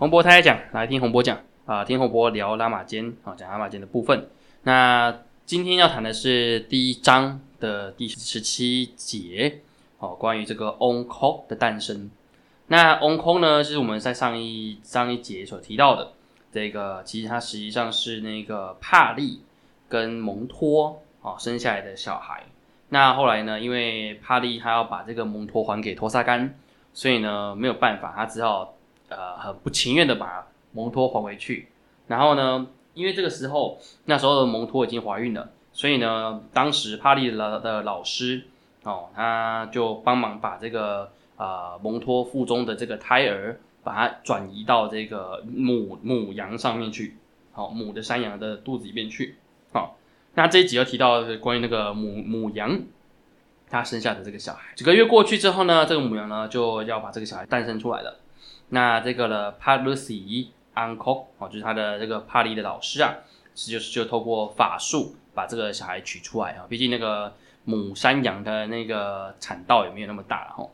洪博太太讲，来听洪博讲啊，听洪博聊拉玛间啊，讲拉玛间的部分。那今天要谈的是第一章的第十七节，哦，关于这个 on c o 的诞生。那 on c o 呢，是我们在上一上一节所提到的这个，其实它实际上是那个帕利跟蒙托哦生下来的小孩。那后来呢，因为帕利他要把这个蒙托还给托萨干，所以呢没有办法，他只好。呃，很不情愿的把蒙托还回去，然后呢，因为这个时候那时候的蒙托已经怀孕了，所以呢，当时帕利的的老师哦，他就帮忙把这个呃蒙托腹中的这个胎儿，把它转移到这个母母羊上面去，好，母的山羊的肚子里面去，好，那这一集又提到关于那个母母羊，它生下的这个小孩，几个月过去之后呢，这个母羊呢就要把这个小孩诞生出来了。那这个呢，帕鲁西 uncle 哦，就是他的这个帕利的老师啊，是就是就透过法术把这个小孩取出来啊。毕竟那个母山羊的那个产道也没有那么大了哈。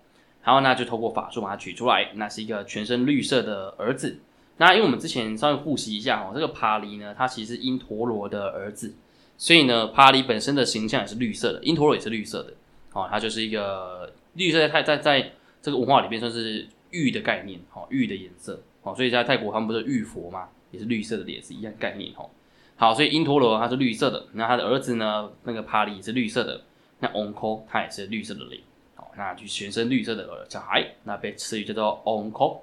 然后呢，就透过法术把它取出来，那是一个全身绿色的儿子。那因为我们之前稍微复习一下哦，这个帕利呢，他其实是因陀罗的儿子，所以呢，帕利本身的形象也是绿色的，因陀罗也是绿色的哦，他就是一个绿色的，在在在这个文化里面算是。玉的概念，哈，玉的颜色，哦，所以在泰国他们不是玉佛嘛，也是绿色的，也是一样概念，哈。好，所以因陀罗他是绿色的，那他的儿子呢，那个帕利也是绿色的，那 onko 他也是绿色的脸，好，那就全身绿色的小孩，那被赐予叫做 onko。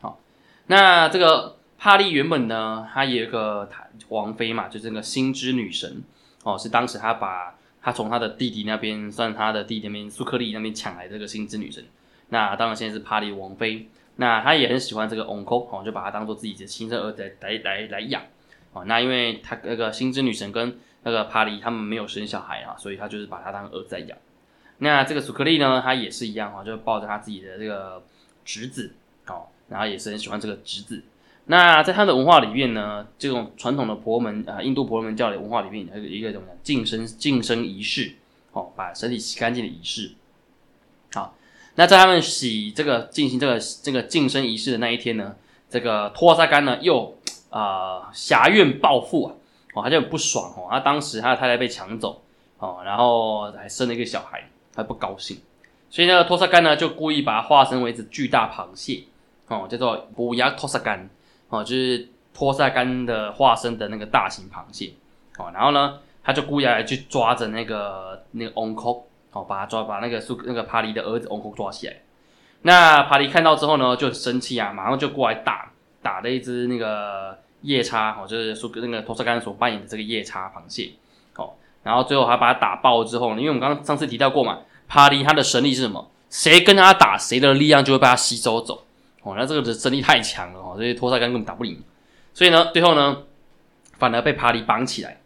好，那这个帕利原本呢，他有一个王妃嘛，就是那个星之女神，哦，是当时他把他从他的弟弟那边，算他的弟弟那边苏克利那边抢来这个星之女神。那当然，现在是帕利王妃，那她也很喜欢这个 onko，哦，就把他当做自己的亲生儿子来来来养，哦，那因为他那个星之女神跟那个帕利他们没有生小孩啊，所以他就是把他当儿子在养。那这个苏克利呢，他也是一样哈，就抱着他自己的这个侄子，哦，然后也是很喜欢这个侄子。那在他的文化里面呢，这种传统的婆罗门啊，印度婆罗门教的文化里面，有一个怎么讲，净身净身仪式，哦，把身体洗干净的仪式，那在他们洗这个进行这个这个净身仪式的那一天呢，这个托萨干呢又啊侠怨报复啊，哦他就很不爽哦，他当时他的太太被抢走哦，然后还生了一个小孩，他不高兴，所以呢托萨干呢就故意把它化身为一只巨大螃蟹哦，叫做布亚托萨干哦，就是托萨干的化身的那个大型螃蟹哦，然后呢他就故意来去抓着那个那个 onko。哦，把他抓，把那个苏那个帕里的儿子 onko 抓起来。那帕里看到之后呢，就很生气啊，马上就过来打打了一只那个夜叉，哦，就是苏那个托萨干所扮演的这个夜叉螃蟹。哦，然后最后还把他打爆之后呢，因为我们刚刚上次提到过嘛，帕里他的神力是什么？谁跟他打，谁的力量就会被他吸收走。哦，那这个的神力太强了哦，所以托萨干根本打不赢。所以呢，最后呢，反而被帕里绑起来。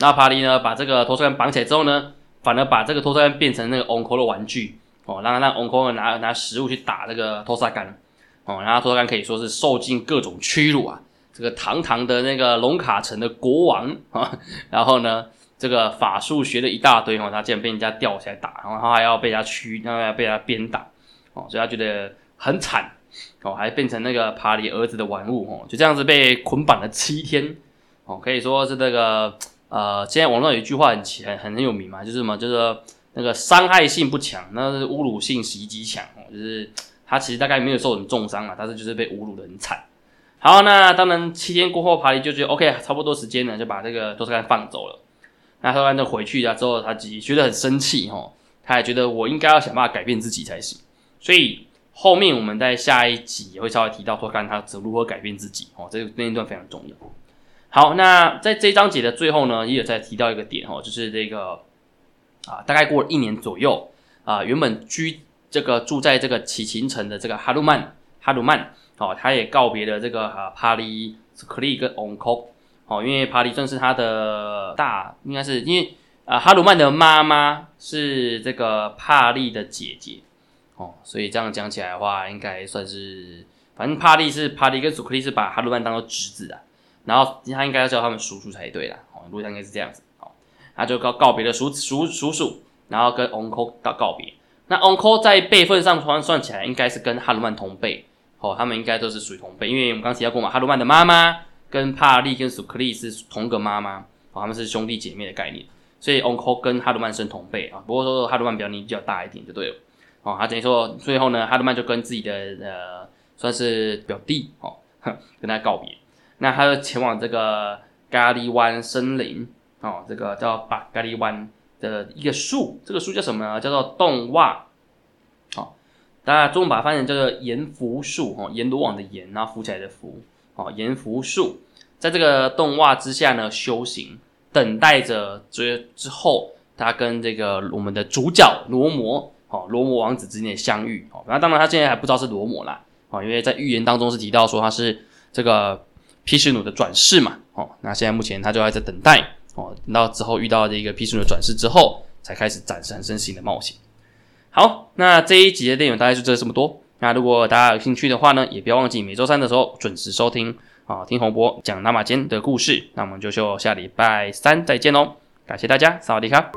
那帕里呢，把这个托萨干绑起来之后呢？反而把这个托萨干变成那个 onko 的玩具哦，让让 onko 拿拿食物去打这个托萨干哦，然后托萨干可以说是受尽各种屈辱啊，这个堂堂的那个龙卡城的国王啊，然后呢，这个法术学了一大堆哦，他竟然被人家吊起来打，然后他还要被他屈，然后要被他鞭打哦，所以他觉得很惨哦，还变成那个帕里儿子的玩物哦，就这样子被捆绑了七天哦，可以说是这个。呃，现在网络有一句话很很很很有名嘛，就是什么，就是那个伤害性不强，那是侮辱性袭击强哦，就是他其实大概没有受什么重伤啊，但是就是被侮辱的很惨。好，那当然七天过后，帕里就觉得 OK，差不多时间了，就把这个多斯干放走了。那托斯干就回去了之后，他自己觉得很生气哈，他也觉得我应该要想办法改变自己才行。所以后面我们在下一集也会稍微提到托斯干他如何改变自己哦，这个那一段非常重要。好，那在这章节的最后呢，也有在提到一个点哦，就是这个啊，大概过了一年左右啊，原本居这个住在这个启琴城的这个哈鲁曼，哈鲁曼哦，他也告别了这个啊帕利斯克利跟 onko 哦，因为帕利正是他的大，应该是因为啊哈鲁曼的妈妈是这个帕利的姐姐哦，所以这样讲起来的话，应该算是反正帕利是帕利跟祖克利是把哈鲁曼当做侄子啊。然后他应该要叫他们叔叔才对啦，哦，路上应该是这样子，哦，他就告告别了叔叔叔叔，然后跟 uncle 告告别。那 uncle 在辈分上算算起来，应该是跟哈鲁曼同辈，哦，他们应该都是属于同辈，因为我们刚提到过嘛，哈鲁曼的妈妈跟帕利跟苏克利是同个妈妈，哦，他们是兄弟姐妹的概念，所以 uncle 跟哈鲁曼是同辈啊。不过说哈鲁曼比较年纪比较大一点就对了，哦，他等于说最后呢，哈鲁曼就跟自己的呃算是表弟哦，跟他告别，那他就前往这个咖喱湾森林哦，这个叫巴咖喱湾的一个树，这个树叫什么呢？叫做洞袜。大家中文把它翻译成叫做盐浮树哦，盐罗网的盐，然后浮起来的浮哦，盐浮树，在这个洞袜之下呢修行，等待着之之后，他跟这个我们的主角罗摩哦，罗摩王子之间的相遇哦。那当然他现在还不知道是罗摩啦哦，因为在预言当中是提到说他是这个皮什努的转世嘛，哦，那现在目前他就还在等待，哦，等到之后遇到这个皮什努的转世之后，才开始展产生新的冒险。好，那这一集的电影大概就这么多。那如果大家有兴趣的话呢，也不要忘记每周三的时候准时收听啊，听洪博讲拉马坚的故事。那我们就下礼拜三再见喽，感谢大家，萨瓦迪卡。